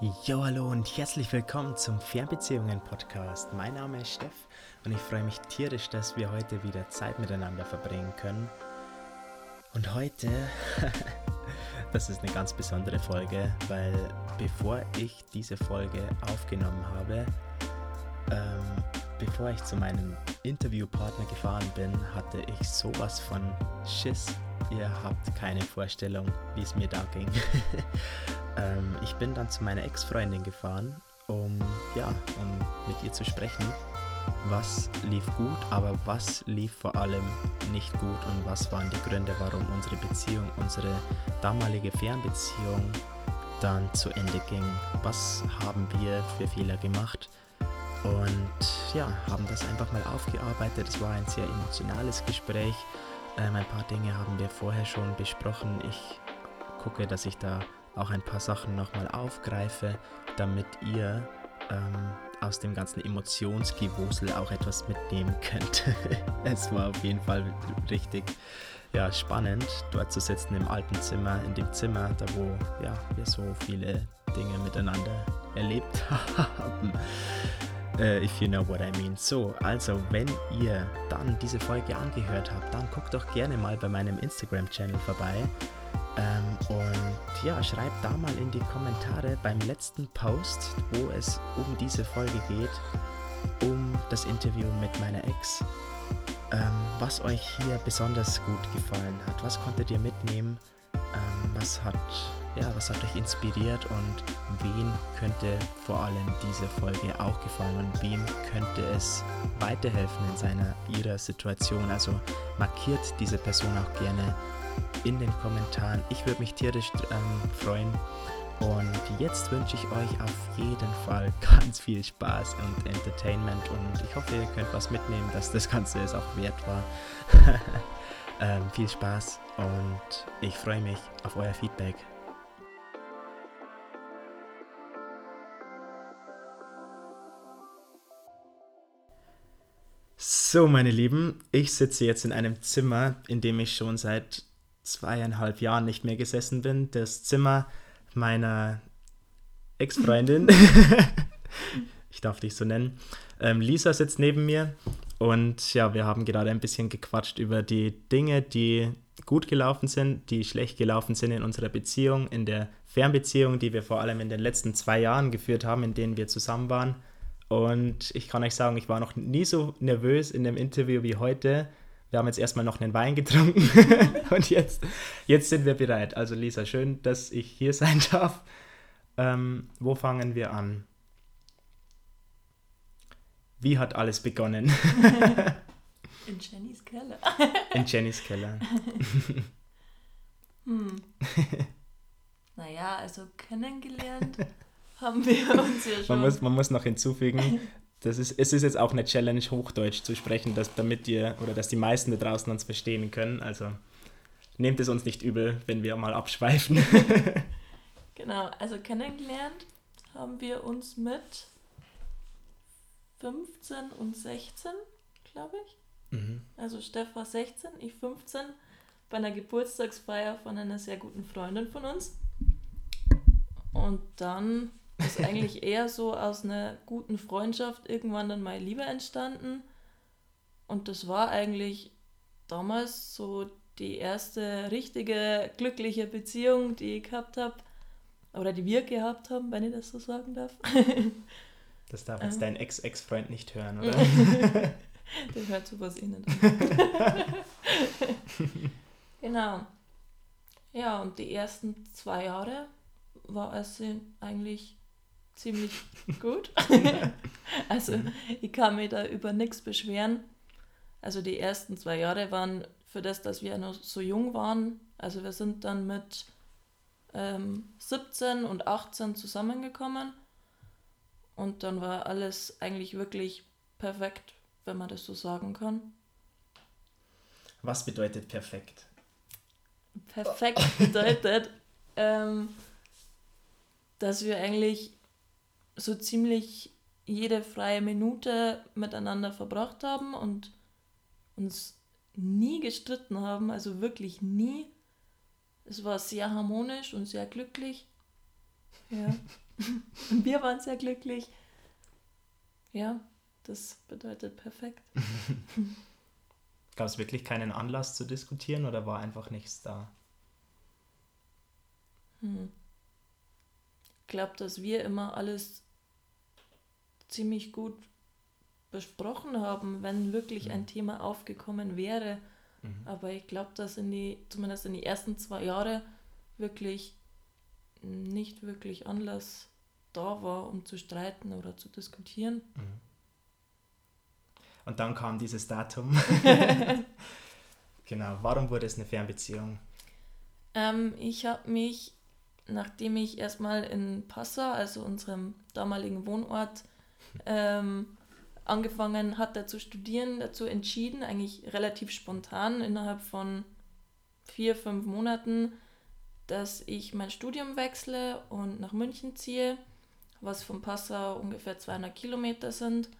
Jo, hallo und herzlich willkommen zum Fernbeziehungen-Podcast. Mein Name ist Steff und ich freue mich tierisch, dass wir heute wieder Zeit miteinander verbringen können. Und heute, das ist eine ganz besondere Folge, weil bevor ich diese Folge aufgenommen habe, ähm, bevor ich zu meinem Interviewpartner gefahren bin, hatte ich sowas von Schiss. Ihr habt keine Vorstellung, wie es mir da ging. Ähm, ich bin dann zu meiner Ex-Freundin gefahren, um, ja, um mit ihr zu sprechen. Was lief gut, aber was lief vor allem nicht gut und was waren die Gründe, warum unsere Beziehung, unsere damalige Fernbeziehung dann zu Ende ging. Was haben wir für Fehler gemacht? Und ja, haben das einfach mal aufgearbeitet. Es war ein sehr emotionales Gespräch. Ähm, ein paar Dinge haben wir vorher schon besprochen. Ich gucke, dass ich da auch ein paar Sachen nochmal aufgreife, damit ihr ähm, aus dem ganzen Emotionsgewusel auch etwas mitnehmen könnt. es war auf jeden Fall richtig ja, spannend, dort zu sitzen im alten Zimmer, in dem Zimmer, da wo ja, wir so viele Dinge miteinander erlebt haben. Uh, if you know what I mean. So, also wenn ihr dann diese Folge angehört habt, dann guckt doch gerne mal bei meinem Instagram-Channel vorbei. Ähm, und ja, schreibt da mal in die Kommentare beim letzten Post, wo es um diese Folge geht, um das Interview mit meiner Ex, ähm, was euch hier besonders gut gefallen hat. Was konntet ihr mitnehmen? Ähm, was, hat, ja, was hat euch inspiriert und wem könnte vor allem diese Folge auch gefallen und wem könnte es weiterhelfen in seiner ihrer Situation? Also markiert diese Person auch gerne in den Kommentaren. Ich würde mich tierisch ähm, freuen. Und jetzt wünsche ich euch auf jeden Fall ganz viel Spaß und Entertainment und ich hoffe, ihr könnt was mitnehmen, dass das Ganze es auch wert war. ähm, viel Spaß und ich freue mich auf euer Feedback. So, meine Lieben, ich sitze jetzt in einem Zimmer, in dem ich schon seit zweieinhalb Jahren nicht mehr gesessen bin. Das Zimmer meiner Ex-Freundin, ich darf dich so nennen. Ähm, Lisa sitzt neben mir und ja, wir haben gerade ein bisschen gequatscht über die Dinge, die gut gelaufen sind, die schlecht gelaufen sind in unserer Beziehung, in der Fernbeziehung, die wir vor allem in den letzten zwei Jahren geführt haben, in denen wir zusammen waren. Und ich kann euch sagen, ich war noch nie so nervös in dem Interview wie heute. Wir haben jetzt erstmal noch einen Wein getrunken und jetzt, jetzt sind wir bereit. Also Lisa, schön, dass ich hier sein darf. Ähm, wo fangen wir an? Wie hat alles begonnen? In Jennys Keller. In Jennys Keller. hm. Naja, also kennengelernt haben wir uns ja schon. Man muss, man muss noch hinzufügen, das ist, es ist jetzt auch eine Challenge, Hochdeutsch zu sprechen, dass, damit ihr oder dass die meisten da draußen uns verstehen können. Also nehmt es uns nicht übel, wenn wir mal abschweifen. genau, also kennengelernt haben wir uns mit 15 und 16, glaube ich. Mhm. Also Steff war 16, ich 15, bei einer Geburtstagsfeier von einer sehr guten Freundin von uns. Und dann ist eigentlich eher so aus einer guten Freundschaft irgendwann dann mal Liebe entstanden. Und das war eigentlich damals so die erste richtige glückliche Beziehung, die ich gehabt habe. Oder die wir gehabt haben, wenn ich das so sagen darf. Das darf jetzt ähm. dein Ex-Ex-Freund nicht hören, oder? Der hört sowas eh nicht an. genau. Ja, und die ersten zwei Jahre war es eigentlich ziemlich gut. also ich kann mich da über nichts beschweren. Also die ersten zwei Jahre waren für das, dass wir noch so jung waren. Also wir sind dann mit ähm, 17 und 18 zusammengekommen. Und dann war alles eigentlich wirklich perfekt, wenn man das so sagen kann. Was bedeutet perfekt? Perfekt bedeutet, ähm, dass wir eigentlich so ziemlich jede freie Minute miteinander verbracht haben und uns nie gestritten haben, also wirklich nie. Es war sehr harmonisch und sehr glücklich. Ja. Und wir waren sehr glücklich. Ja, das bedeutet perfekt. Gab es wirklich keinen Anlass zu diskutieren oder war einfach nichts da? Hm. Ich glaube, dass wir immer alles ziemlich gut besprochen haben, wenn wirklich mhm. ein Thema aufgekommen wäre. Mhm. Aber ich glaube, dass in die, zumindest in die ersten zwei Jahre wirklich nicht wirklich Anlass da war, um zu streiten oder zu diskutieren. Mhm. Und dann kam dieses Datum. genau, warum wurde es eine Fernbeziehung? Ähm, ich habe mich, nachdem ich erstmal in Passau, also unserem damaligen Wohnort, ähm, angefangen hatte zu studieren, dazu entschieden, eigentlich relativ spontan innerhalb von vier, fünf Monaten, dass ich mein Studium wechsle und nach München ziehe, was von Passau ungefähr 200 Kilometer sind.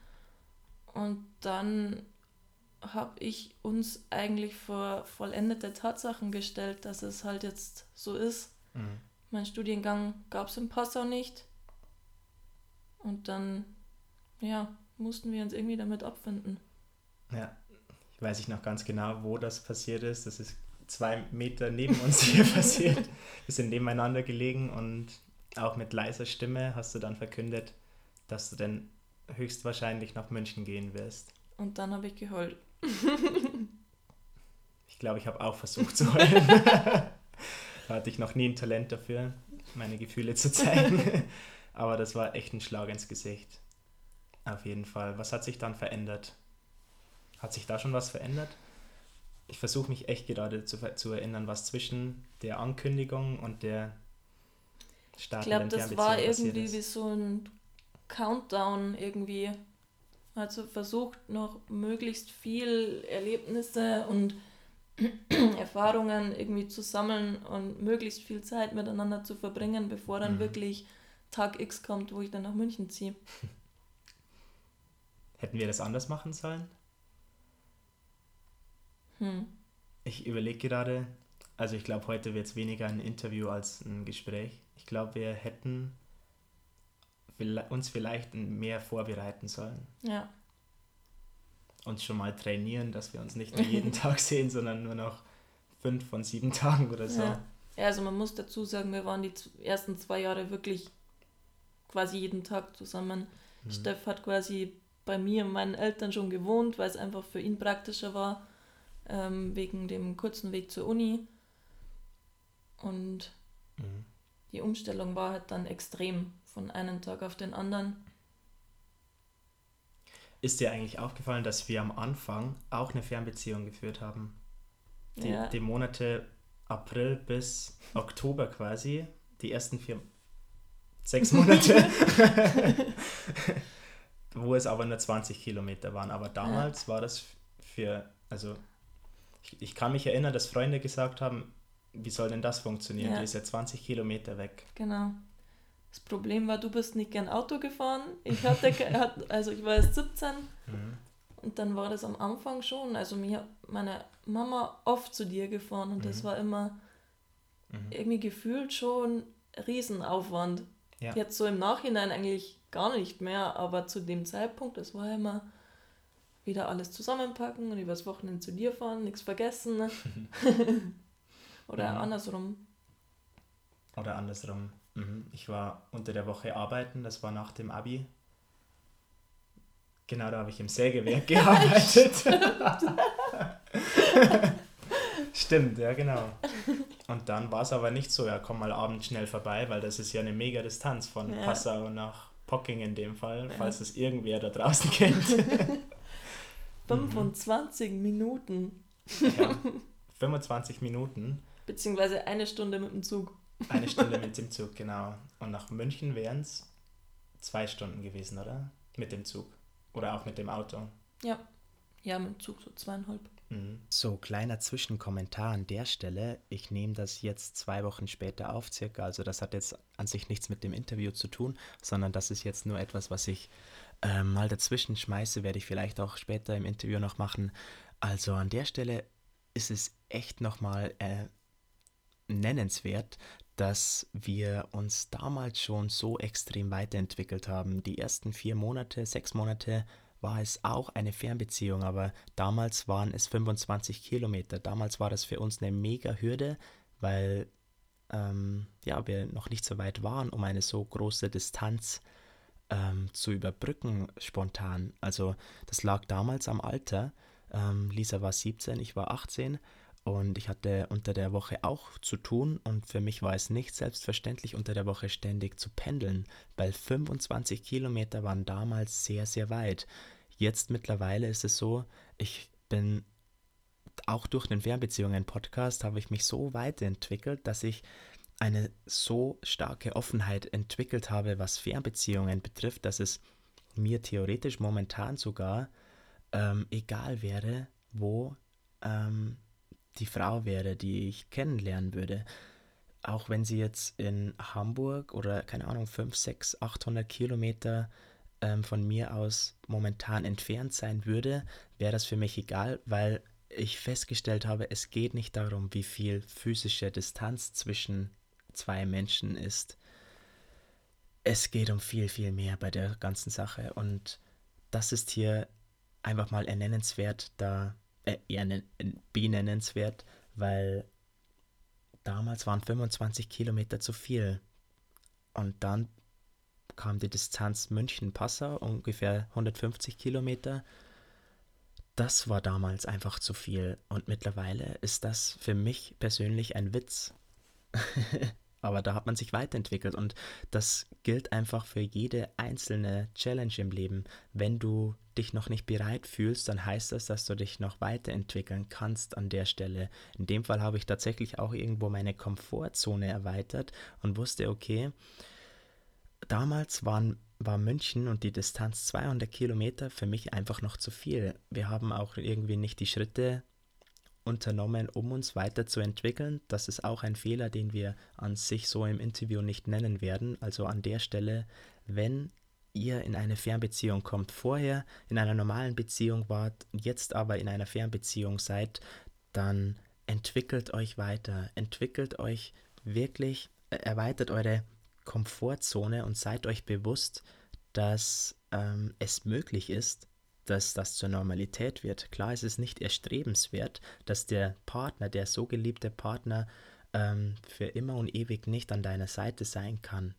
Und dann habe ich uns eigentlich vor vollendete Tatsachen gestellt, dass es halt jetzt so ist. Mhm. Mein Studiengang gab es in Passau nicht. Und dann, ja, mussten wir uns irgendwie damit abfinden. Ja, ich weiß ich noch ganz genau, wo das passiert ist. Das ist zwei Meter neben uns hier passiert. Wir sind nebeneinander gelegen und auch mit leiser Stimme hast du dann verkündet, dass du denn höchstwahrscheinlich nach München gehen wirst. Und dann habe ich geheult. ich glaube, ich habe auch versucht zu heulen. da hatte ich noch nie ein Talent dafür, meine Gefühle zu zeigen. Aber das war echt ein Schlag ins Gesicht. Auf jeden Fall. Was hat sich dann verändert? Hat sich da schon was verändert? Ich versuche mich echt gerade zu, zu erinnern, was zwischen der Ankündigung und der Start Ich glaube, das war irgendwie wie so ein Countdown irgendwie. Also versucht noch möglichst viel Erlebnisse und Erfahrungen irgendwie zu sammeln und möglichst viel Zeit miteinander zu verbringen, bevor dann mhm. wirklich Tag X kommt, wo ich dann nach München ziehe. Hätten wir das anders machen sollen? Hm. Ich überlege gerade, also ich glaube, heute wird es weniger ein Interview als ein Gespräch. Ich glaube, wir hätten uns vielleicht mehr vorbereiten sollen. Ja. Uns schon mal trainieren, dass wir uns nicht jeden Tag sehen, sondern nur noch fünf von sieben Tagen oder so. Ja. ja, also man muss dazu sagen, wir waren die ersten zwei Jahre wirklich quasi jeden Tag zusammen. Mhm. Steff hat quasi bei mir und meinen Eltern schon gewohnt, weil es einfach für ihn praktischer war, ähm, wegen dem kurzen Weg zur Uni. Und mhm. die Umstellung war halt dann extrem von einem Tag auf den anderen. Ist dir eigentlich aufgefallen, dass wir am Anfang auch eine Fernbeziehung geführt haben? Die, ja. die Monate April bis Oktober quasi, die ersten vier, sechs Monate. wo es aber nur 20 Kilometer waren. Aber damals ja. war das für, also ich, ich, kann mich erinnern, dass Freunde gesagt haben, wie soll denn das funktionieren? Ja. Die ist ja 20 Kilometer weg. Genau. Das Problem war, du bist nicht gern Auto gefahren. Ich hatte, also ich war erst 17 mhm. und dann war das am Anfang schon. Also mir meine Mama oft zu dir gefahren und mhm. das war immer mhm. irgendwie gefühlt schon Riesenaufwand. Ja. Jetzt so im Nachhinein eigentlich gar nicht mehr, aber zu dem Zeitpunkt, das war immer wieder alles zusammenpacken und übers Wochenende zu dir fahren, nichts vergessen. Oder ja. andersrum. Oder andersrum. Mhm. Ich war unter der Woche arbeiten, das war nach dem Abi. Genau, da habe ich im Sägewerk gearbeitet. Stimmt, ja, genau. Und dann war es aber nicht so, ja, komm mal abends schnell vorbei, weil das ist ja eine mega Distanz von ja. Passau nach Pocking in dem Fall, falls es irgendwer da draußen kennt. 25 mhm. Minuten. Ja, 25 Minuten. Beziehungsweise eine Stunde mit dem Zug. Eine Stunde mit dem Zug, genau. Und nach München wären es zwei Stunden gewesen, oder? Mit dem Zug. Oder auch mit dem Auto. Ja. Ja, mit dem Zug so zweieinhalb. Mhm. So, kleiner Zwischenkommentar an der Stelle. Ich nehme das jetzt zwei Wochen später auf, circa. Also, das hat jetzt an sich nichts mit dem Interview zu tun, sondern das ist jetzt nur etwas, was ich äh, mal dazwischen schmeiße. Werde ich vielleicht auch später im Interview noch machen. Also, an der Stelle ist es echt nochmal äh, nennenswert, dass wir uns damals schon so extrem weiterentwickelt haben. Die ersten vier Monate, sechs Monate war es auch eine Fernbeziehung, aber damals waren es 25 Kilometer. Damals war das für uns eine mega Hürde, weil ähm, ja, wir noch nicht so weit waren, um eine so große Distanz ähm, zu überbrücken spontan. Also das lag damals am Alter. Ähm, Lisa war 17, ich war 18 und ich hatte unter der Woche auch zu tun und für mich war es nicht selbstverständlich, unter der Woche ständig zu pendeln, weil 25 Kilometer waren damals sehr, sehr weit. Jetzt mittlerweile ist es so, ich bin auch durch den Fernbeziehungen-Podcast habe ich mich so weiterentwickelt, dass ich eine so starke Offenheit entwickelt habe, was Fernbeziehungen betrifft, dass es mir theoretisch momentan sogar ähm, egal wäre, wo ähm, die Frau wäre, die ich kennenlernen würde. Auch wenn sie jetzt in Hamburg oder keine Ahnung 5, 6, 800 Kilometer ähm, von mir aus momentan entfernt sein würde, wäre das für mich egal, weil ich festgestellt habe, es geht nicht darum, wie viel physische Distanz zwischen zwei Menschen ist. Es geht um viel, viel mehr bei der ganzen Sache. Und das ist hier einfach mal ernennenswert, da äh, eher benennenswert, weil damals waren 25 Kilometer zu viel. Und dann kam die Distanz München-Passau, ungefähr 150 Kilometer. Das war damals einfach zu viel. Und mittlerweile ist das für mich persönlich ein Witz. Aber da hat man sich weiterentwickelt und das gilt einfach für jede einzelne Challenge im Leben. Wenn du dich noch nicht bereit fühlst, dann heißt das, dass du dich noch weiterentwickeln kannst an der Stelle. In dem Fall habe ich tatsächlich auch irgendwo meine Komfortzone erweitert und wusste, okay, damals waren, war München und die Distanz 200 Kilometer für mich einfach noch zu viel. Wir haben auch irgendwie nicht die Schritte unternommen, um uns weiterzuentwickeln. Das ist auch ein Fehler, den wir an sich so im Interview nicht nennen werden. Also an der Stelle, wenn ihr in eine Fernbeziehung kommt, vorher in einer normalen Beziehung wart, jetzt aber in einer Fernbeziehung seid, dann entwickelt euch weiter, entwickelt euch wirklich, äh, erweitert eure Komfortzone und seid euch bewusst, dass ähm, es möglich ist, dass das zur Normalität wird. Klar ist es nicht erstrebenswert, dass der Partner, der so geliebte Partner, ähm, für immer und ewig nicht an deiner Seite sein kann.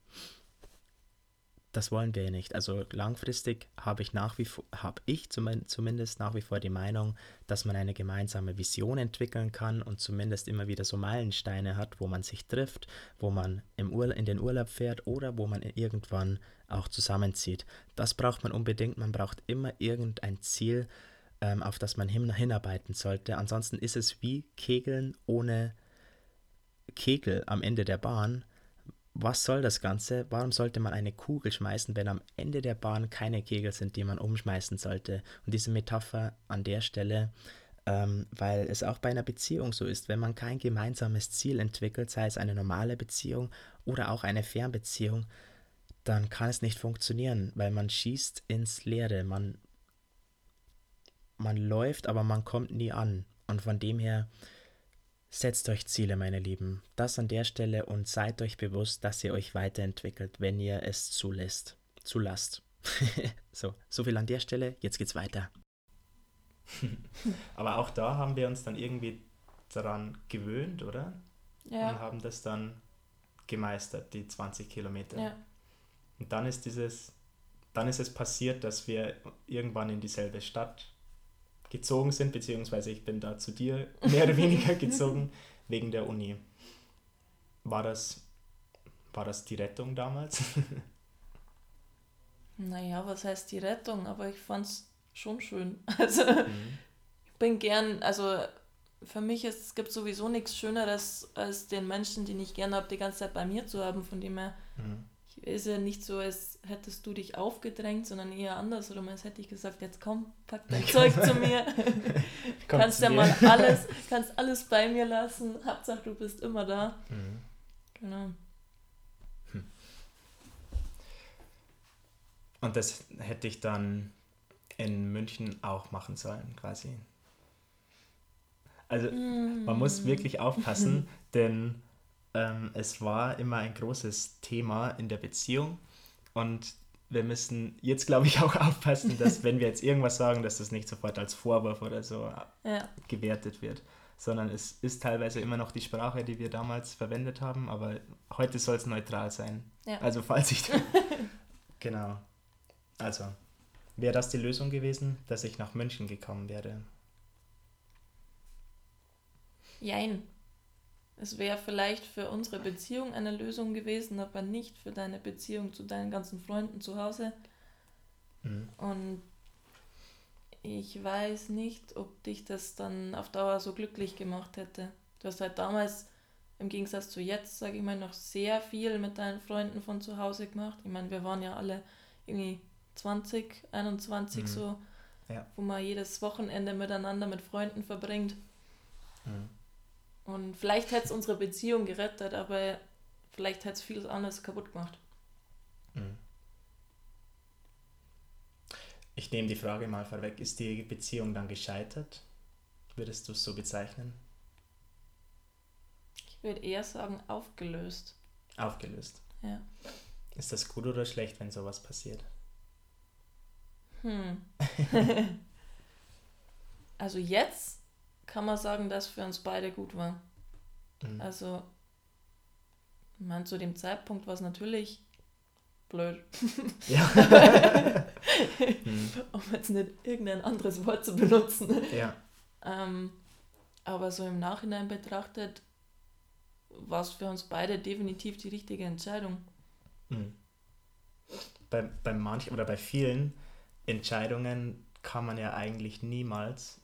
Das wollen wir nicht. Also langfristig habe ich nach wie vor, habe ich zumindest nach wie vor die Meinung, dass man eine gemeinsame Vision entwickeln kann und zumindest immer wieder so Meilensteine hat, wo man sich trifft, wo man im Urla in den Urlaub fährt oder wo man irgendwann auch zusammenzieht. Das braucht man unbedingt. Man braucht immer irgendein Ziel, ähm, auf das man hin hinarbeiten sollte. Ansonsten ist es wie Kegeln ohne Kegel am Ende der Bahn. Was soll das Ganze? Warum sollte man eine Kugel schmeißen, wenn am Ende der Bahn keine Kegel sind, die man umschmeißen sollte? Und diese Metapher an der Stelle, ähm, weil es auch bei einer Beziehung so ist, wenn man kein gemeinsames Ziel entwickelt, sei es eine normale Beziehung oder auch eine Fernbeziehung, dann kann es nicht funktionieren, weil man schießt ins Leere. Man, man läuft, aber man kommt nie an. Und von dem her, setzt euch Ziele, meine Lieben. Das an der Stelle und seid euch bewusst, dass ihr euch weiterentwickelt, wenn ihr es zulässt. Zulasst. so, so viel an der Stelle. Jetzt geht's weiter. Aber auch da haben wir uns dann irgendwie daran gewöhnt, oder? Ja. Und haben das dann gemeistert, die 20 Kilometer. Ja. Und dann ist dieses, dann ist es passiert, dass wir irgendwann in dieselbe Stadt gezogen sind, beziehungsweise ich bin da zu dir mehr oder weniger gezogen wegen der Uni. War das, war das die Rettung damals? naja, was heißt die Rettung? Aber ich fand es schon schön. Also mhm. ich bin gern, also für mich ist, es gibt sowieso nichts Schöneres, als den Menschen, die ich gerne habe, die ganze Zeit bei mir zu haben. Von dem her mhm ist ja nicht so, als hättest du dich aufgedrängt, sondern eher andersrum, als hätte ich gesagt, jetzt komm, pack dein Zeug zu mir. kannst ja mal alles, kannst alles bei mir lassen. Hauptsache du bist immer da. Mhm. Genau. Hm. Und das hätte ich dann in München auch machen sollen, quasi. Also mhm. man muss wirklich aufpassen, denn ähm, es war immer ein großes Thema in der Beziehung und wir müssen jetzt, glaube ich, auch aufpassen, dass wenn wir jetzt irgendwas sagen, dass das nicht sofort als Vorwurf oder so ja. gewertet wird, sondern es ist teilweise immer noch die Sprache, die wir damals verwendet haben, aber heute soll es neutral sein. Ja. Also falls ich... genau. Also, wäre das die Lösung gewesen, dass ich nach München gekommen wäre? Jein. Es wäre vielleicht für unsere Beziehung eine Lösung gewesen, aber nicht für deine Beziehung zu deinen ganzen Freunden zu Hause. Mhm. Und ich weiß nicht, ob dich das dann auf Dauer so glücklich gemacht hätte. Du hast halt damals im Gegensatz zu jetzt, sage ich mal, noch sehr viel mit deinen Freunden von zu Hause gemacht. Ich meine, wir waren ja alle irgendwie 20, 21 mhm. so, ja. wo man jedes Wochenende miteinander mit Freunden verbringt. Mhm. Und vielleicht hätte es unsere Beziehung gerettet, aber vielleicht hätte es vieles anderes kaputt gemacht. Mhm. Ich nehme die Frage mal vorweg. Ist die Beziehung dann gescheitert? Würdest du es so bezeichnen? Ich würde eher sagen, aufgelöst. Aufgelöst? Ja. Ist das gut oder schlecht, wenn sowas passiert? Hm. also jetzt kann man sagen, dass für uns beide gut war. Mhm. Also, ich meine, zu dem Zeitpunkt war es natürlich blöd. Ja. mhm. Um jetzt nicht irgendein anderes Wort zu benutzen. Ja. Ähm, aber so im Nachhinein betrachtet war es für uns beide definitiv die richtige Entscheidung. Mhm. Bei, bei manchen oder bei vielen Entscheidungen kann man ja eigentlich niemals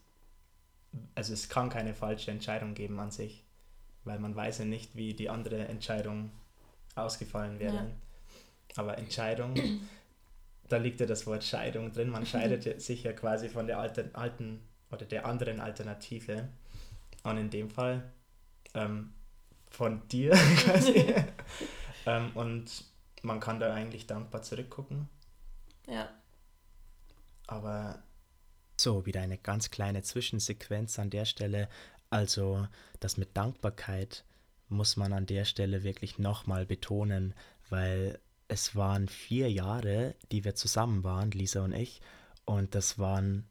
also es kann keine falsche Entscheidung geben an sich, weil man weiß ja nicht, wie die andere Entscheidung ausgefallen wäre. Ja. Aber Entscheidung, da liegt ja das Wort Scheidung drin. Man scheidet sich ja quasi von der alten, alten oder der anderen Alternative. Und in dem Fall ähm, von dir quasi. ähm, und man kann da eigentlich dankbar zurückgucken. Ja. Aber so, wieder eine ganz kleine Zwischensequenz an der Stelle. Also das mit Dankbarkeit muss man an der Stelle wirklich nochmal betonen, weil es waren vier Jahre, die wir zusammen waren, Lisa und ich, und das waren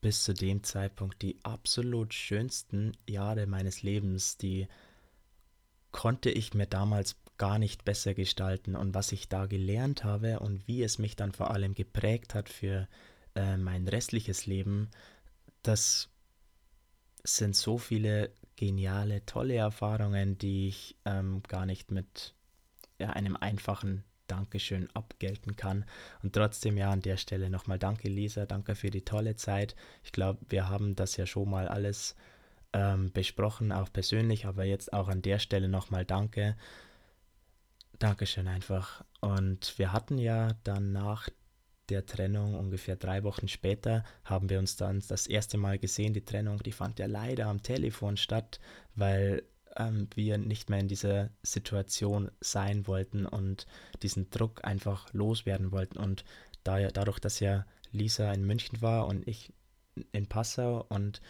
bis zu dem Zeitpunkt die absolut schönsten Jahre meines Lebens, die konnte ich mir damals gar nicht besser gestalten. Und was ich da gelernt habe und wie es mich dann vor allem geprägt hat für äh, mein restliches Leben, das sind so viele geniale, tolle Erfahrungen, die ich ähm, gar nicht mit ja, einem einfachen Dankeschön abgelten kann. Und trotzdem ja an der Stelle nochmal danke Lisa, danke für die tolle Zeit. Ich glaube, wir haben das ja schon mal alles ähm, besprochen, auch persönlich, aber jetzt auch an der Stelle nochmal danke. Dankeschön einfach. Und wir hatten ja dann nach der Trennung, ungefähr drei Wochen später, haben wir uns dann das erste Mal gesehen. Die Trennung, die fand ja leider am Telefon statt, weil ähm, wir nicht mehr in dieser Situation sein wollten und diesen Druck einfach loswerden wollten. Und da, dadurch, dass ja Lisa in München war und ich in Passau und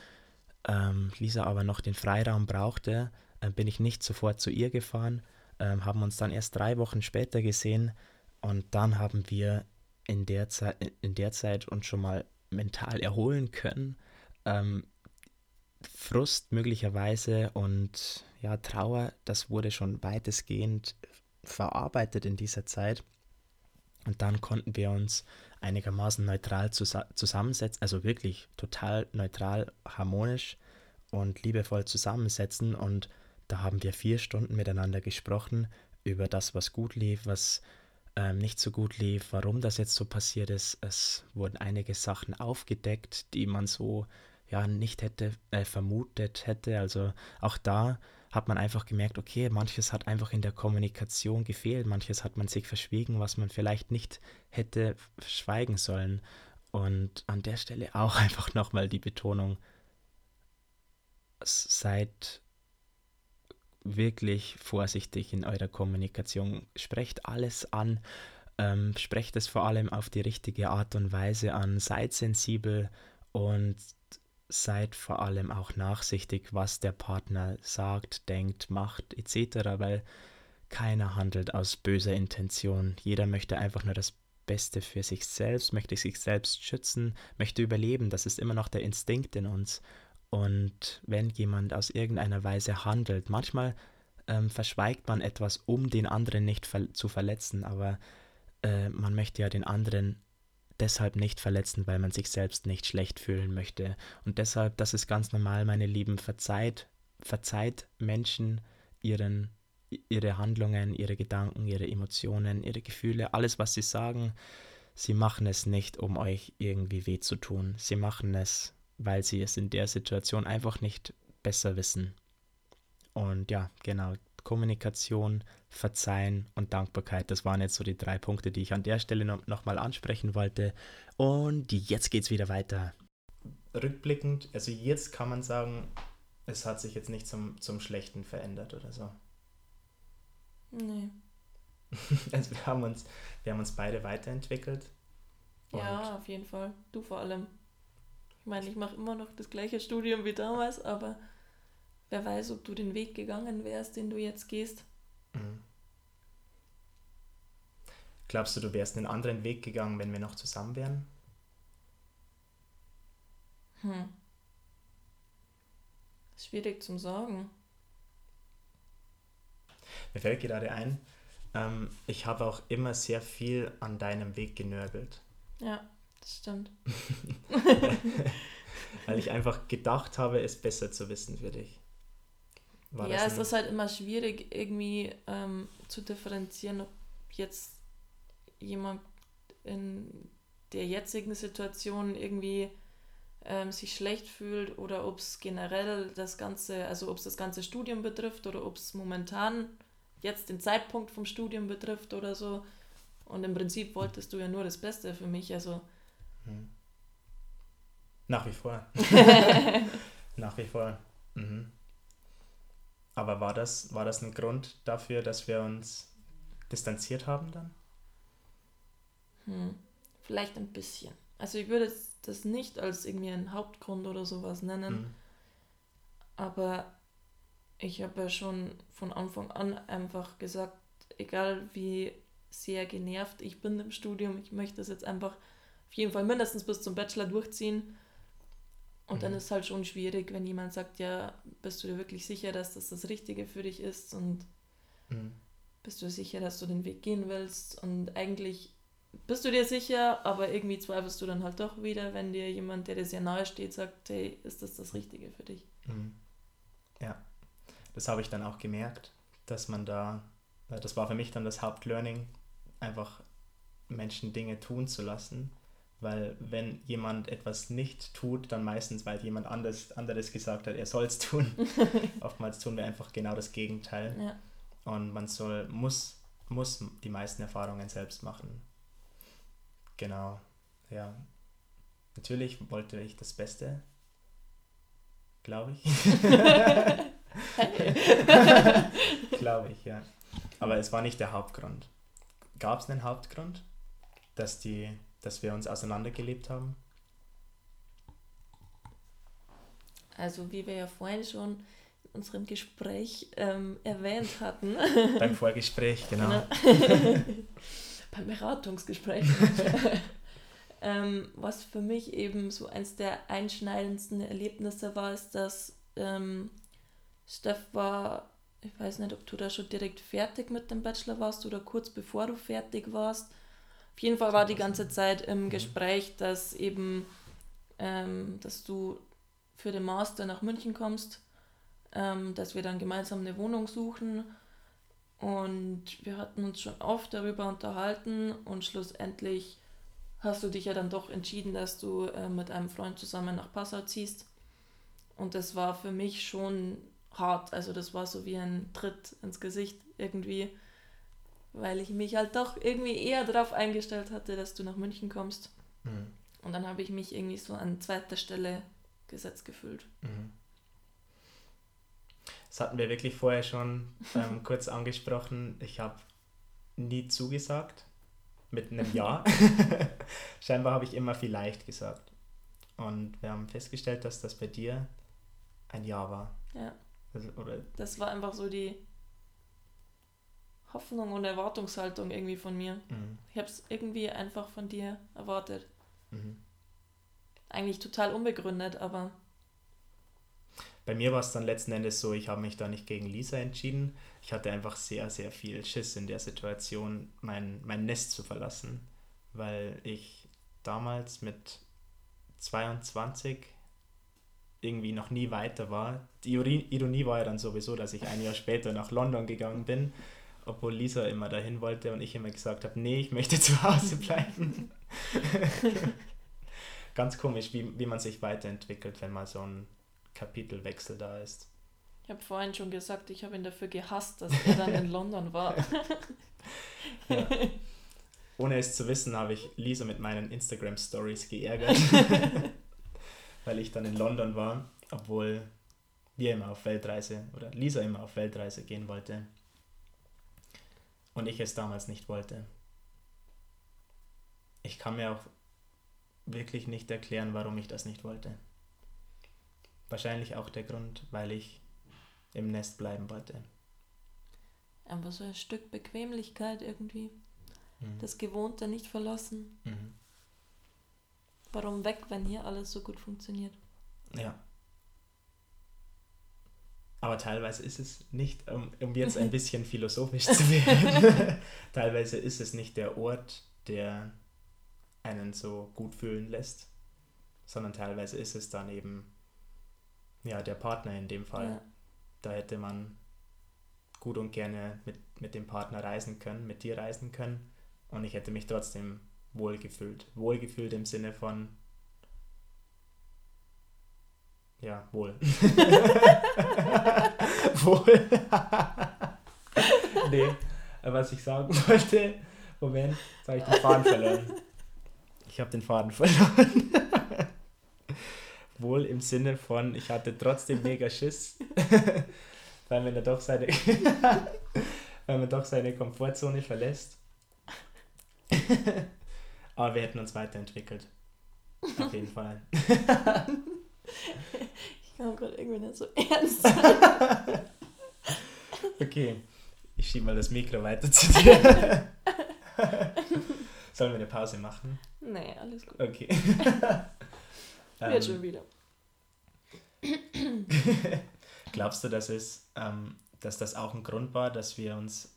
ähm, Lisa aber noch den Freiraum brauchte, äh, bin ich nicht sofort zu ihr gefahren, äh, haben uns dann erst drei Wochen später gesehen und dann haben wir in der Zeit, in der Zeit uns schon mal mental erholen können. Ähm, Frust möglicherweise und ja, Trauer, das wurde schon weitestgehend verarbeitet in dieser Zeit. Und dann konnten wir uns einigermaßen neutral zus zusammensetzen, also wirklich total neutral, harmonisch und liebevoll zusammensetzen. Und da haben wir vier Stunden miteinander gesprochen über das, was gut lief, was ähm, nicht so gut lief, warum das jetzt so passiert ist. Es wurden einige Sachen aufgedeckt, die man so ja nicht hätte äh, vermutet hätte. Also auch da hat man einfach gemerkt, okay, manches hat einfach in der Kommunikation gefehlt, manches hat man sich verschwiegen, was man vielleicht nicht hätte schweigen sollen. Und an der Stelle auch einfach nochmal die Betonung, seid wirklich vorsichtig in eurer Kommunikation. Sprecht alles an, ähm, sprecht es vor allem auf die richtige Art und Weise an, seid sensibel und seid vor allem auch nachsichtig, was der Partner sagt, denkt, macht etc., weil keiner handelt aus böser Intention. Jeder möchte einfach nur das Beste für sich selbst, möchte sich selbst schützen, möchte überleben. Das ist immer noch der Instinkt in uns. Und wenn jemand aus irgendeiner Weise handelt, manchmal ähm, verschweigt man etwas, um den anderen nicht ver zu verletzen, aber äh, man möchte ja den anderen deshalb nicht verletzen, weil man sich selbst nicht schlecht fühlen möchte. Und deshalb, das ist ganz normal, meine Lieben, verzeiht, verzeiht Menschen ihren, ihre Handlungen, ihre Gedanken, ihre Emotionen, ihre Gefühle, alles, was sie sagen. Sie machen es nicht, um euch irgendwie weh zu tun. Sie machen es, weil sie es in der Situation einfach nicht besser wissen. Und ja, genau, Kommunikation, Verzeihen und Dankbarkeit. Das waren jetzt so die drei Punkte, die ich an der Stelle noch, noch mal ansprechen wollte. Und jetzt geht es wieder weiter. Rückblickend, also jetzt kann man sagen, es hat sich jetzt nicht zum, zum Schlechten verändert oder so. Nee. also wir haben uns, wir haben uns beide weiterentwickelt. Ja, auf jeden Fall. Du vor allem. Ich meine, ich mache immer noch das gleiche Studium wie damals, aber wer weiß, ob du den Weg gegangen wärst, den du jetzt gehst. Mhm. Glaubst du, du wärst einen anderen Weg gegangen, wenn wir noch zusammen wären? Hm. Schwierig zum Sagen. Mir fällt gerade ein, ähm, ich habe auch immer sehr viel an deinem Weg genörgelt. Ja, das stimmt. Weil ich einfach gedacht habe, es besser zu wissen für dich. War ja, es ist halt immer schwierig, irgendwie ähm, zu differenzieren, ob jetzt jemand in der jetzigen Situation irgendwie ähm, sich schlecht fühlt oder ob es generell das ganze, also ob es das ganze Studium betrifft oder ob es momentan jetzt den Zeitpunkt vom Studium betrifft oder so. Und im Prinzip wolltest du ja nur das Beste für mich, also. Hm. Nach wie vor. Nach wie vor. Mhm. Aber war das, war das ein Grund dafür, dass wir uns distanziert haben dann? Hm, vielleicht ein bisschen. Also ich würde das nicht als irgendwie einen Hauptgrund oder sowas nennen. Hm. Aber ich habe ja schon von Anfang an einfach gesagt, egal wie sehr genervt ich bin im Studium, ich möchte das jetzt einfach auf jeden Fall mindestens bis zum Bachelor durchziehen. Und mhm. dann ist es halt schon schwierig, wenn jemand sagt, ja, bist du dir wirklich sicher, dass das das Richtige für dich ist und mhm. bist du sicher, dass du den Weg gehen willst und eigentlich bist du dir sicher, aber irgendwie zweifelst du dann halt doch wieder, wenn dir jemand, der dir sehr nahe steht, sagt, hey, ist das das Richtige für dich? Mhm. Ja, das habe ich dann auch gemerkt, dass man da, äh, das war für mich dann das Hauptlearning, einfach Menschen Dinge tun zu lassen weil wenn jemand etwas nicht tut, dann meistens, weil jemand anders, anderes gesagt hat, er soll es tun. Oftmals tun wir einfach genau das Gegenteil. Ja. Und man soll, muss, muss die meisten Erfahrungen selbst machen. Genau, ja. Natürlich wollte ich das Beste, glaube ich. glaube ich, ja. Aber es war nicht der Hauptgrund. Gab es einen Hauptgrund, dass die dass wir uns auseinandergelebt haben? Also wie wir ja vorhin schon in unserem Gespräch ähm, erwähnt hatten. Beim Vorgespräch, genau. genau. Beim Beratungsgespräch. ähm, was für mich eben so eins der einschneidendsten Erlebnisse war, ist, dass ähm, Steff war, ich weiß nicht, ob du da schon direkt fertig mit dem Bachelor warst oder kurz bevor du fertig warst. Auf jeden Fall war die ganze Zeit im mhm. Gespräch, dass eben, ähm, dass du für den Master nach München kommst, ähm, dass wir dann gemeinsam eine Wohnung suchen. Und wir hatten uns schon oft darüber unterhalten und schlussendlich hast du dich ja dann doch entschieden, dass du äh, mit einem Freund zusammen nach Passau ziehst. Und das war für mich schon hart. Also das war so wie ein Tritt ins Gesicht irgendwie weil ich mich halt doch irgendwie eher darauf eingestellt hatte, dass du nach München kommst. Mhm. Und dann habe ich mich irgendwie so an zweiter Stelle gesetzt gefühlt. Mhm. Das hatten wir wirklich vorher schon ähm, kurz angesprochen. Ich habe nie zugesagt mit einem Ja. Scheinbar habe ich immer vielleicht gesagt. Und wir haben festgestellt, dass das bei dir ein Jahr war. Ja. Also, oder das war einfach so die Hoffnung und Erwartungshaltung irgendwie von mir. Mhm. Ich habe es irgendwie einfach von dir erwartet. Mhm. Eigentlich total unbegründet, aber. Bei mir war es dann letzten Endes so, ich habe mich da nicht gegen Lisa entschieden. Ich hatte einfach sehr, sehr viel Schiss in der Situation, mein, mein Nest zu verlassen, weil ich damals mit 22 irgendwie noch nie weiter war. Die Ironie war ja dann sowieso, dass ich ein Jahr später nach London gegangen bin, obwohl Lisa immer dahin wollte und ich immer gesagt habe, nee, ich möchte zu Hause bleiben. Ganz komisch, wie, wie man sich weiterentwickelt, wenn mal so ein Kapitelwechsel da ist. Ich habe vorhin schon gesagt, ich habe ihn dafür gehasst, dass er dann in London war. ja. Ohne es zu wissen, habe ich Lisa mit meinen Instagram Stories geärgert weil ich dann in London war, obwohl wir immer auf Weltreise oder Lisa immer auf Weltreise gehen wollte und ich es damals nicht wollte. Ich kann mir auch wirklich nicht erklären, warum ich das nicht wollte. Wahrscheinlich auch der Grund, weil ich im Nest bleiben wollte. Einfach so ein Stück Bequemlichkeit irgendwie. Mhm. Das Gewohnte nicht verlassen. Mhm. Warum weg, wenn hier alles so gut funktioniert? Ja. Aber teilweise ist es nicht, um, um jetzt ein bisschen philosophisch zu werden, teilweise ist es nicht der Ort, der einen so gut fühlen lässt, sondern teilweise ist es dann eben ja, der Partner in dem Fall. Ja. Da hätte man gut und gerne mit, mit dem Partner reisen können, mit dir reisen können und ich hätte mich trotzdem wohlgefühlt. Wohlgefühlt im Sinne von, ja, wohl. wohl. nee, was ich sagen wollte, Moment, jetzt habe ich den Faden verloren. Ich habe den Faden verloren. wohl im Sinne von, ich hatte trotzdem mega Schiss, weil man doch seine, weil man doch seine Komfortzone verlässt. Aber wir hätten uns weiterentwickelt. Auf jeden Fall. Ich kam gerade irgendwie nicht so ernst. okay, ich schiebe mal das Mikro weiter zu dir. Sollen wir eine Pause machen? Nee, alles gut. Okay. Wird ähm, schon wieder. Glaubst du, dass es, ähm, dass das auch ein Grund war, dass wir uns,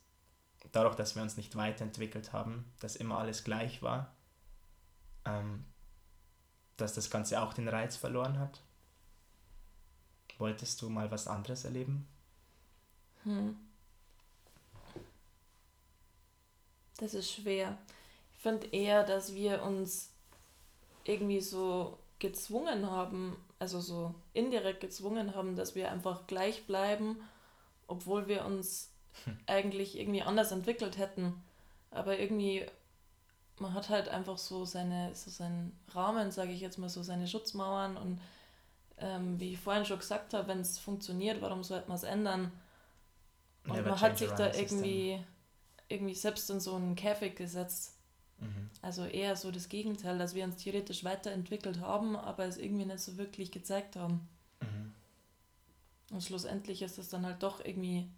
dadurch, dass wir uns nicht weiterentwickelt haben, dass immer alles gleich war, ähm, dass das Ganze auch den Reiz verloren hat? Wolltest du mal was anderes erleben? Hm. Das ist schwer. Ich finde eher, dass wir uns irgendwie so gezwungen haben, also so indirekt gezwungen haben, dass wir einfach gleich bleiben, obwohl wir uns hm. eigentlich irgendwie anders entwickelt hätten. Aber irgendwie man hat halt einfach so seine, so seinen Rahmen, sage ich jetzt mal so, seine Schutzmauern und ähm, wie ich vorhin schon gesagt habe, wenn es funktioniert, warum sollte man es ändern? Und Never man hat sich da irgendwie, irgendwie selbst in so einen Käfig gesetzt. Mhm. Also eher so das Gegenteil, dass wir uns theoretisch weiterentwickelt haben, aber es irgendwie nicht so wirklich gezeigt haben. Mhm. Und schlussendlich ist das dann halt doch irgendwie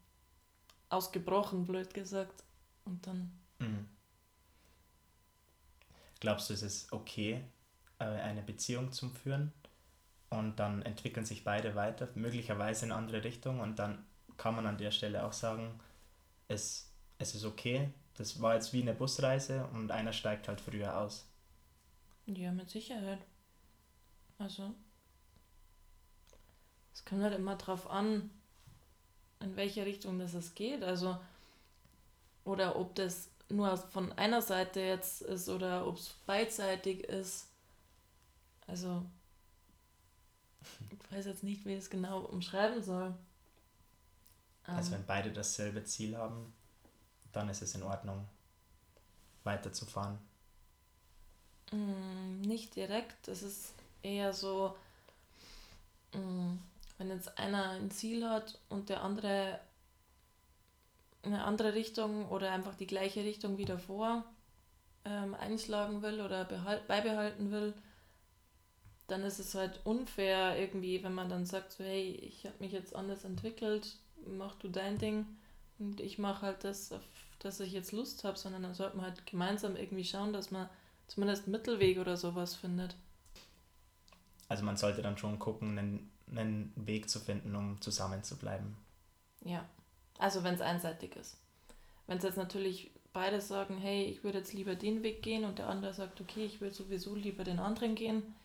ausgebrochen, blöd gesagt. Und dann. Mhm. Glaubst du, es ist okay, äh, eine Beziehung zu führen und dann entwickeln sich beide weiter, möglicherweise in andere Richtungen und dann kann man an der Stelle auch sagen, es, es ist okay, das war jetzt wie eine Busreise und einer steigt halt früher aus. Ja, mit Sicherheit. Also, es kommt halt immer drauf an, in welche Richtung das es geht. Also, oder ob das nur von einer Seite jetzt ist oder ob es beidseitig ist. Also, ich weiß jetzt nicht, wie ich es genau umschreiben soll. Also, wenn beide dasselbe Ziel haben, dann ist es in Ordnung, weiterzufahren. Mm, nicht direkt. Es ist eher so, mm, wenn jetzt einer ein Ziel hat und der andere eine andere Richtung oder einfach die gleiche Richtung wie davor ähm, einschlagen will oder beibehalten will, dann ist es halt unfair irgendwie, wenn man dann sagt, so hey, ich habe mich jetzt anders entwickelt, mach du dein Ding und ich mache halt das, auf das ich jetzt Lust habe, sondern dann sollte man halt gemeinsam irgendwie schauen, dass man zumindest einen Mittelweg oder sowas findet. Also man sollte dann schon gucken, einen, einen Weg zu finden, um zusammen zu bleiben. Ja, also wenn es einseitig ist. Wenn es jetzt natürlich beide sagen, hey, ich würde jetzt lieber den Weg gehen und der andere sagt, okay, ich will sowieso lieber den anderen gehen,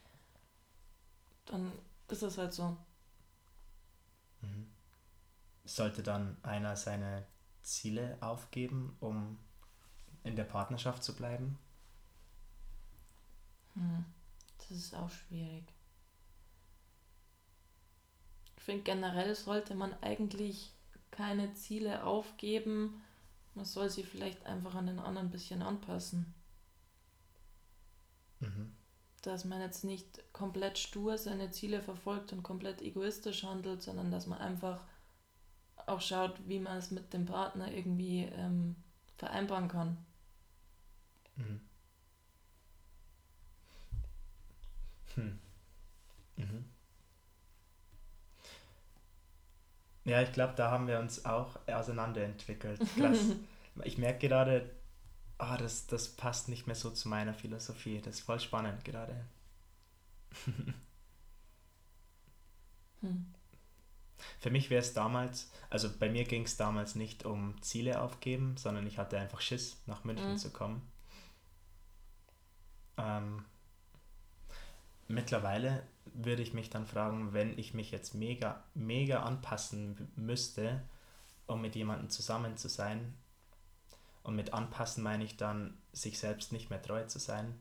dann ist es halt so. Mhm. Sollte dann einer seine Ziele aufgeben, um in der Partnerschaft zu bleiben? Hm, das ist auch schwierig. Ich finde generell sollte man eigentlich keine Ziele aufgeben. Man soll sie vielleicht einfach an den anderen ein bisschen anpassen. Mhm. Dass man jetzt nicht komplett stur seine Ziele verfolgt und komplett egoistisch handelt, sondern dass man einfach auch schaut, wie man es mit dem Partner irgendwie ähm, vereinbaren kann. Mhm. Hm. Mhm. Ja, ich glaube, da haben wir uns auch auseinanderentwickelt. Ich merke gerade, oh, das, das passt nicht mehr so zu meiner Philosophie. Das ist voll spannend gerade. hm. Für mich wäre es damals, also bei mir ging es damals nicht um Ziele aufgeben, sondern ich hatte einfach Schiss, nach München mhm. zu kommen. Ähm, mittlerweile würde ich mich dann fragen, wenn ich mich jetzt mega, mega anpassen müsste, um mit jemandem zusammen zu sein, und mit anpassen meine ich dann, sich selbst nicht mehr treu zu sein,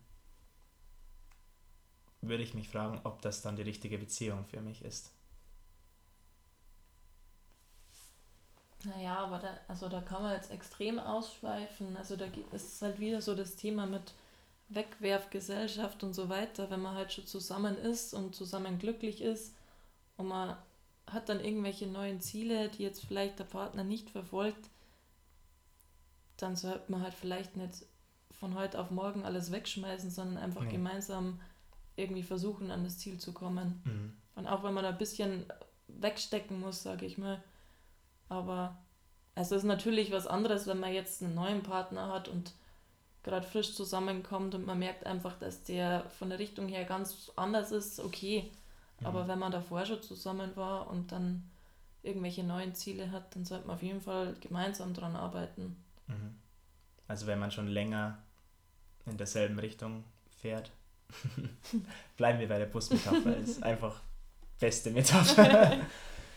würde ich mich fragen, ob das dann die richtige Beziehung für mich ist. Naja, aber da, also da kann man jetzt extrem ausschweifen. Also da ist es halt wieder so das Thema mit Wegwerfgesellschaft und so weiter, wenn man halt schon zusammen ist und zusammen glücklich ist und man hat dann irgendwelche neuen Ziele, die jetzt vielleicht der Partner nicht verfolgt, dann sollte man halt vielleicht nicht von heute auf morgen alles wegschmeißen, sondern einfach nee. gemeinsam irgendwie versuchen, an das Ziel zu kommen. Mhm. Und auch wenn man da ein bisschen wegstecken muss, sage ich mal, aber es ist natürlich was anderes, wenn man jetzt einen neuen Partner hat und gerade frisch zusammenkommt und man merkt einfach, dass der von der Richtung her ganz anders ist, okay. Mhm. Aber wenn man davor schon zusammen war und dann irgendwelche neuen Ziele hat, dann sollte man auf jeden Fall gemeinsam dran arbeiten. Mhm. Also wenn man schon länger in derselben Richtung fährt, bleiben wir bei der Busmetapher, ist einfach beste Metapher.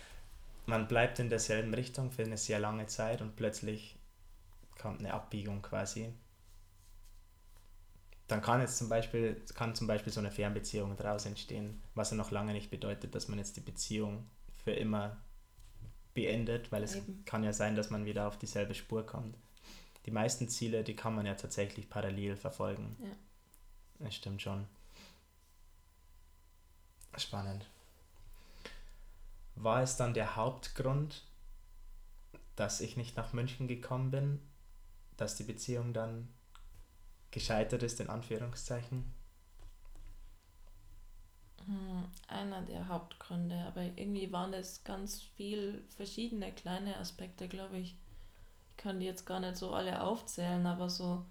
man bleibt in derselben Richtung für eine sehr lange Zeit und plötzlich kommt eine Abbiegung quasi. Dann kann jetzt zum Beispiel, kann zum Beispiel so eine Fernbeziehung daraus entstehen, was ja noch lange nicht bedeutet, dass man jetzt die Beziehung für immer beendet, weil es Eben. kann ja sein, dass man wieder auf dieselbe Spur kommt. Die meisten Ziele, die kann man ja tatsächlich parallel verfolgen. Ja. Das stimmt schon. Spannend war es dann der Hauptgrund, dass ich nicht nach München gekommen bin, dass die Beziehung dann gescheitert ist, in Anführungszeichen? Hm, einer der Hauptgründe, aber irgendwie waren es ganz viel verschiedene kleine Aspekte, glaube ich. Ich kann die jetzt gar nicht so alle aufzählen, aber so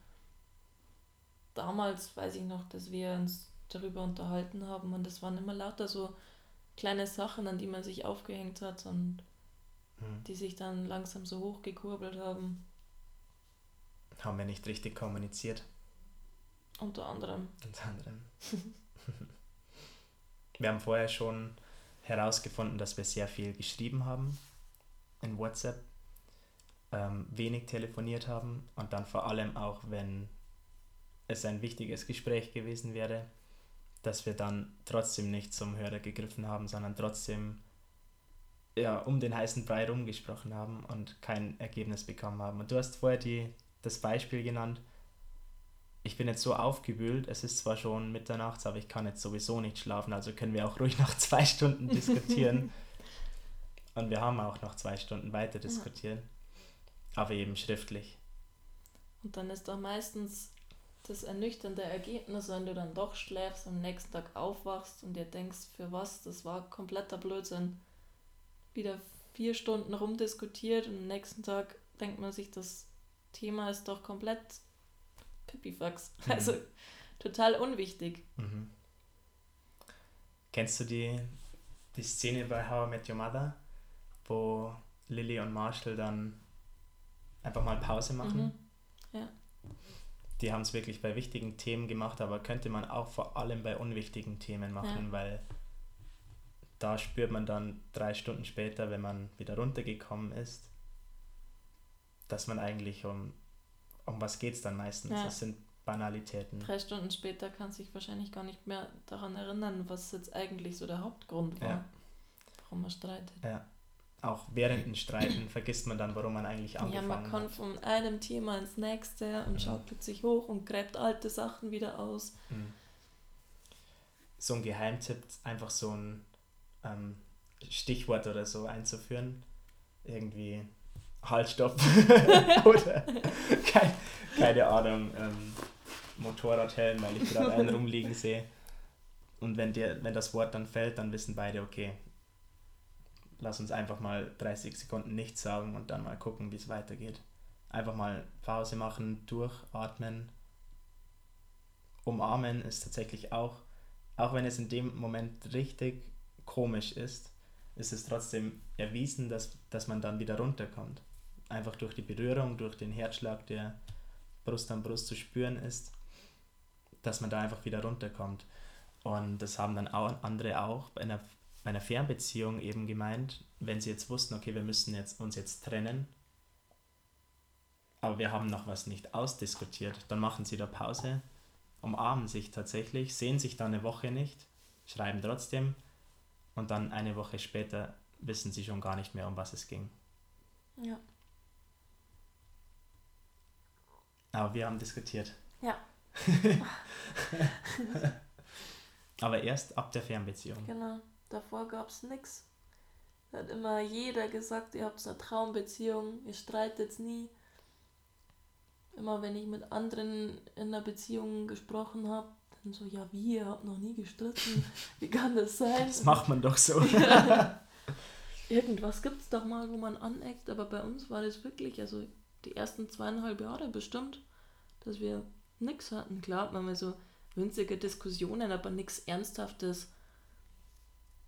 damals weiß ich noch, dass wir uns darüber unterhalten haben und es waren immer lauter so kleine Sachen, an die man sich aufgehängt hat und hm. die sich dann langsam so hochgekurbelt haben. Haben wir nicht richtig kommuniziert? Unter anderem. Unter anderem. wir haben vorher schon herausgefunden, dass wir sehr viel geschrieben haben in WhatsApp, ähm, wenig telefoniert haben und dann vor allem auch, wenn es ein wichtiges Gespräch gewesen wäre, dass wir dann trotzdem nicht zum Hörer gegriffen haben, sondern trotzdem ja, um den heißen Brei rumgesprochen haben und kein Ergebnis bekommen haben. Und du hast vorher die, das Beispiel genannt, ich bin jetzt so aufgewühlt, es ist zwar schon Mitternachts, aber ich kann jetzt sowieso nicht schlafen, also können wir auch ruhig noch zwei Stunden diskutieren. und wir haben auch noch zwei Stunden weiter diskutieren, aber eben schriftlich. Und dann ist doch meistens das ernüchternde Ergebnis, wenn du dann doch schläfst, am nächsten Tag aufwachst und dir denkst, für was, das war kompletter Blödsinn. Wieder vier Stunden rumdiskutiert und am nächsten Tag denkt man sich, das Thema ist doch komplett Pipifax. Mhm. Also total unwichtig. Mhm. Kennst du die, die Szene bei How I Met Your Mother, wo Lily und Marshall dann einfach mal Pause machen? Mhm. Ja. Die haben es wirklich bei wichtigen Themen gemacht, aber könnte man auch vor allem bei unwichtigen Themen machen, ja. weil da spürt man dann drei Stunden später, wenn man wieder runtergekommen ist, dass man eigentlich um, um was geht es dann meistens. Ja. Das sind Banalitäten. Drei Stunden später kann sich wahrscheinlich gar nicht mehr daran erinnern, was jetzt eigentlich so der Hauptgrund war, ja. warum man streitet. Ja. Auch während dem Streiten vergisst man dann, warum man eigentlich angefangen hat. Ja, man kommt von einem Thema ins nächste und mhm. schaut plötzlich hoch und gräbt alte Sachen wieder aus. Mhm. So ein Geheimtipp, einfach so ein ähm, Stichwort oder so einzuführen. Irgendwie Halt, stopp. oder kein, keine Ahnung, ähm, Motorradhelm, weil ich gerade einen rumliegen sehe. Und wenn, der, wenn das Wort dann fällt, dann wissen beide, okay, lass uns einfach mal 30 Sekunden nichts sagen und dann mal gucken, wie es weitergeht. Einfach mal Pause machen, durchatmen. Umarmen ist tatsächlich auch, auch wenn es in dem Moment richtig komisch ist, ist es trotzdem erwiesen, dass, dass man dann wieder runterkommt. Einfach durch die Berührung, durch den Herzschlag, der Brust an Brust zu spüren ist, dass man da einfach wieder runterkommt. Und das haben dann auch andere auch bei einer, einer Fernbeziehung eben gemeint, wenn sie jetzt wussten, okay, wir müssen jetzt, uns jetzt trennen, aber wir haben noch was nicht ausdiskutiert, dann machen sie da Pause, umarmen sich tatsächlich, sehen sich dann eine Woche nicht, schreiben trotzdem und dann eine Woche später wissen sie schon gar nicht mehr, um was es ging. Ja. Aber wir haben diskutiert. Ja. Aber erst ab der Fernbeziehung. Genau. Davor gab es nichts. Da hat immer jeder gesagt, ihr habt eine Traumbeziehung, ihr streitet nie. Immer wenn ich mit anderen in einer Beziehung gesprochen habe, dann so, ja wie, ihr habt noch nie gestritten. Wie kann das sein? Das macht man doch so. Irgendwas gibt es doch mal, wo man aneckt, aber bei uns war das wirklich, also die ersten zweieinhalb Jahre bestimmt, dass wir nichts hatten. Klar, man mal so winzige Diskussionen, aber nichts Ernsthaftes.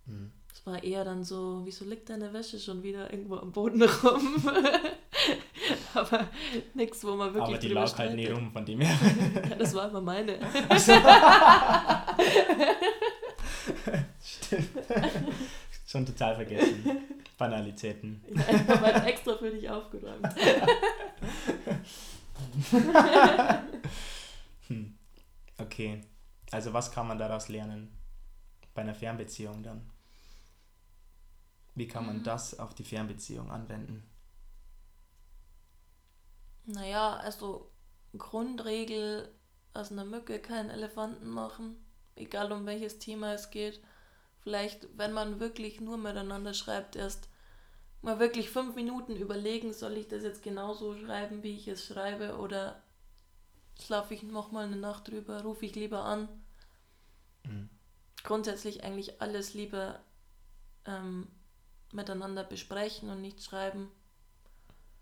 Mhm. Es war eher dann so, wieso liegt deine Wäsche schon wieder irgendwo am Boden rum? aber nichts, wo man wirklich. Aber die lag halt nie rum, von dem her. ja, das war immer meine. Stimmt. Schon total vergessen. Banalitäten. Ja, ich habe halt extra für dich aufgeräumt. hm. Okay. Also was kann man daraus lernen? Bei einer Fernbeziehung dann? Wie kann man mhm. das auf die Fernbeziehung anwenden? Naja, also Grundregel, aus einer Mücke keinen Elefanten machen, egal um welches Thema es geht. Vielleicht, wenn man wirklich nur miteinander schreibt, erst mal wirklich fünf Minuten überlegen, soll ich das jetzt genauso schreiben, wie ich es schreibe, oder schlafe ich nochmal eine Nacht drüber, rufe ich lieber an. Mhm. Grundsätzlich eigentlich alles lieber ähm, miteinander besprechen und nicht schreiben.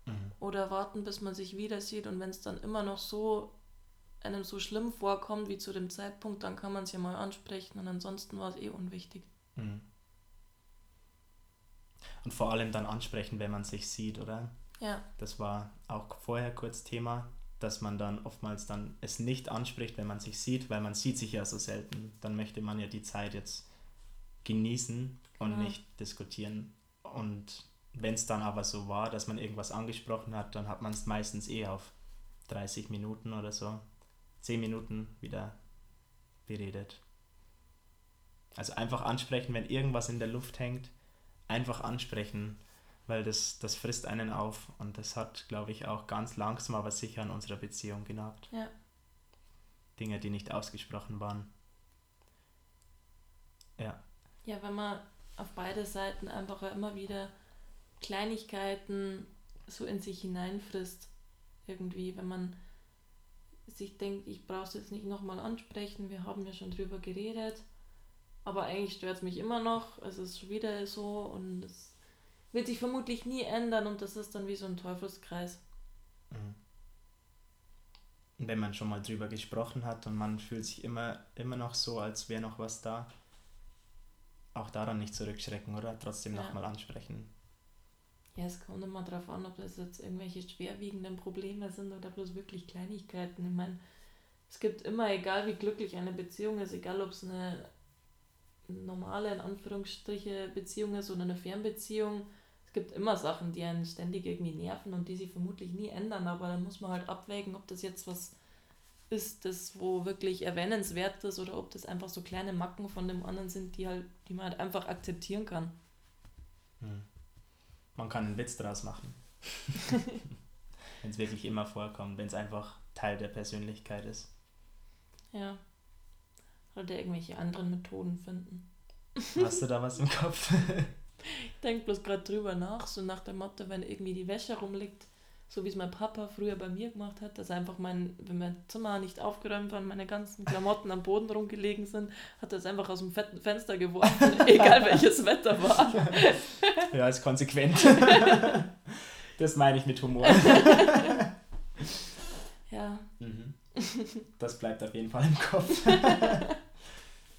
Mhm. Oder warten, bis man sich wieder sieht und wenn es dann immer noch so einem so schlimm vorkommt wie zu dem Zeitpunkt, dann kann man es ja mal ansprechen und ansonsten war es eh unwichtig. Mhm. Und vor allem dann ansprechen, wenn man sich sieht, oder? Ja. Das war auch vorher kurz Thema, dass man dann oftmals dann es nicht anspricht, wenn man sich sieht, weil man sieht sich ja so selten. Dann möchte man ja die Zeit jetzt genießen und genau. nicht diskutieren. Und wenn es dann aber so war, dass man irgendwas angesprochen hat, dann hat man es meistens eh auf 30 Minuten oder so, 10 Minuten wieder beredet. Also einfach ansprechen, wenn irgendwas in der Luft hängt, einfach ansprechen, weil das, das frisst einen auf und das hat, glaube ich, auch ganz langsam aber sicher an unserer Beziehung genagt. Ja. Dinge, die nicht ausgesprochen waren. Ja. Ja, wenn man auf beide Seiten einfach immer wieder Kleinigkeiten so in sich hineinfrisst, irgendwie, wenn man sich denkt, ich brauche es jetzt nicht nochmal ansprechen, wir haben ja schon drüber geredet. Aber eigentlich stört es mich immer noch. Es ist schon wieder so und es wird sich vermutlich nie ändern und das ist dann wie so ein Teufelskreis. Mhm. Wenn man schon mal drüber gesprochen hat und man fühlt sich immer, immer noch so, als wäre noch was da, auch daran nicht zurückschrecken, oder? Trotzdem ja. nochmal ansprechen. Ja, es kommt immer darauf an, ob das jetzt irgendwelche schwerwiegenden Probleme sind oder bloß wirklich Kleinigkeiten. Ich meine, es gibt immer, egal wie glücklich eine Beziehung ist, egal ob es eine normale, in Anführungsstriche, Beziehung ist oder eine Fernbeziehung, es gibt immer Sachen, die einen ständig irgendwie nerven und die sich vermutlich nie ändern, aber dann muss man halt abwägen, ob das jetzt was ist, das wo wirklich erwähnenswert ist oder ob das einfach so kleine Macken von dem anderen sind, die halt, die man halt einfach akzeptieren kann. Hm. Man kann einen Witz daraus machen. wenn es wirklich immer vorkommt, wenn es einfach Teil der Persönlichkeit ist. Ja. Oder irgendwelche anderen Methoden finden. Hast du da was im Kopf? ich denke bloß gerade drüber nach, so nach dem Motto, wenn irgendwie die Wäsche rumliegt, so wie es mein Papa früher bei mir gemacht hat, dass einfach mein, wenn mein Zimmer nicht aufgeräumt war und meine ganzen Klamotten am Boden rumgelegen sind, hat er es einfach aus dem fetten Fenster geworfen, egal welches Wetter war. ja, ist konsequent. das meine ich mit Humor. ja. Mhm. Das bleibt auf jeden Fall im Kopf.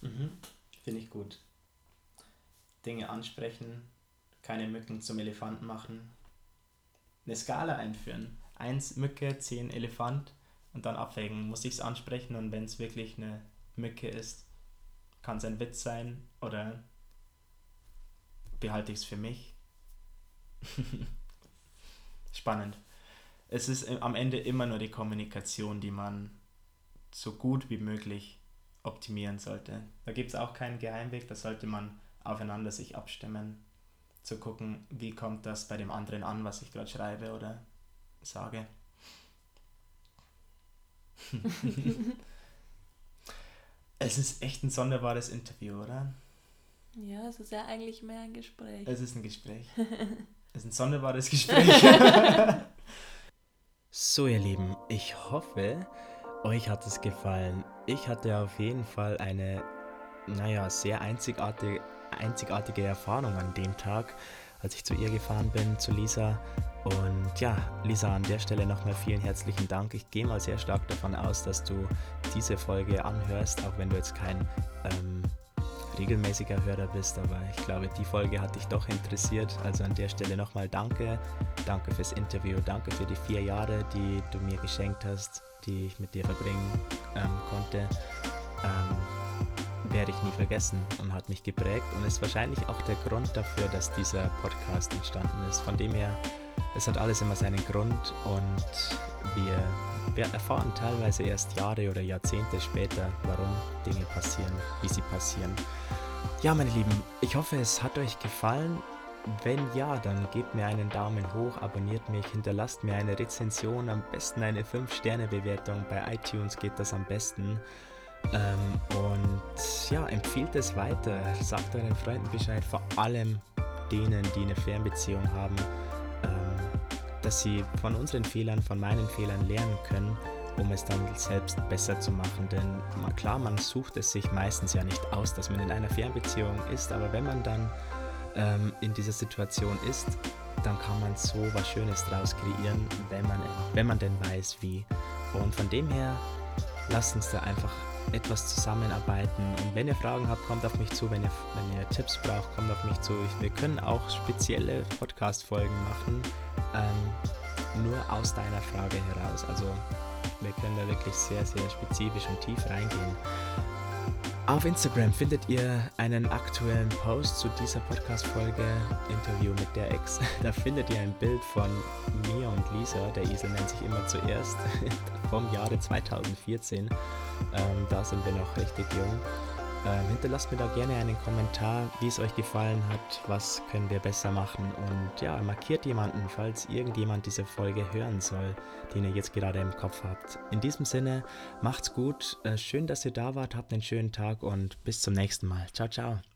mhm. Finde ich gut. Dinge ansprechen, keine Mücken zum Elefanten machen, eine Skala einführen. Eins Mücke, zehn Elefant und dann abwägen, muss ich es ansprechen und wenn es wirklich eine Mücke ist, kann es ein Witz sein oder behalte ich es für mich. Spannend. Es ist am Ende immer nur die Kommunikation, die man so gut wie möglich optimieren sollte. Da gibt es auch keinen Geheimweg, da sollte man aufeinander sich abstimmen zu gucken, wie kommt das bei dem anderen an, was ich gerade schreibe oder sage. es ist echt ein sonderbares Interview, oder? Ja, es ist ja eigentlich mehr ein Gespräch. Es ist ein Gespräch. es ist ein sonderbares Gespräch. so, ihr Lieben, ich hoffe, euch hat es gefallen. Ich hatte auf jeden Fall eine, naja, sehr einzigartige einzigartige Erfahrung an dem Tag, als ich zu ihr gefahren bin, zu Lisa. Und ja, Lisa, an der Stelle nochmal vielen herzlichen Dank. Ich gehe mal sehr stark davon aus, dass du diese Folge anhörst, auch wenn du jetzt kein ähm, regelmäßiger Hörer bist, aber ich glaube, die Folge hat dich doch interessiert. Also an der Stelle nochmal danke. Danke fürs Interview, danke für die vier Jahre, die du mir geschenkt hast, die ich mit dir verbringen ähm, konnte. Ähm, werde ich nie vergessen und hat mich geprägt und ist wahrscheinlich auch der Grund dafür, dass dieser Podcast entstanden ist. Von dem her, es hat alles immer seinen Grund und wir, wir erfahren teilweise erst Jahre oder Jahrzehnte später, warum Dinge passieren, wie sie passieren. Ja, meine Lieben, ich hoffe, es hat euch gefallen. Wenn ja, dann gebt mir einen Daumen hoch, abonniert mich, hinterlasst mir eine Rezension, am besten eine 5-Sterne-Bewertung. Bei iTunes geht das am besten. Ähm, und ja, empfiehlt es weiter. Sagt euren Freunden Bescheid, vor allem denen, die eine Fernbeziehung haben, ähm, dass sie von unseren Fehlern, von meinen Fehlern lernen können, um es dann selbst besser zu machen. Denn klar, man sucht es sich meistens ja nicht aus, dass man in einer Fernbeziehung ist, aber wenn man dann ähm, in dieser Situation ist, dann kann man so was Schönes draus kreieren, wenn man, wenn man denn weiß, wie. Und von dem her, lasst uns da einfach etwas zusammenarbeiten. Und wenn ihr Fragen habt, kommt auf mich zu. Wenn ihr, wenn ihr Tipps braucht, kommt auf mich zu. Wir können auch spezielle Podcast-Folgen machen, ähm, nur aus deiner Frage heraus. Also wir können da wirklich sehr, sehr spezifisch und tief reingehen. Auf Instagram findet ihr einen aktuellen Post zu dieser Podcast-Folge, Interview mit der Ex. Da findet ihr ein Bild von mir und Lisa, der Isel nennt sich immer zuerst, vom Jahre 2014. Ähm, da sind wir noch richtig jung. Ähm, hinterlasst mir da gerne einen Kommentar, wie es euch gefallen hat, was können wir besser machen und ja, markiert jemanden, falls irgendjemand diese Folge hören soll, den ihr jetzt gerade im Kopf habt. In diesem Sinne, macht's gut, äh, schön, dass ihr da wart, habt einen schönen Tag und bis zum nächsten Mal. Ciao, ciao.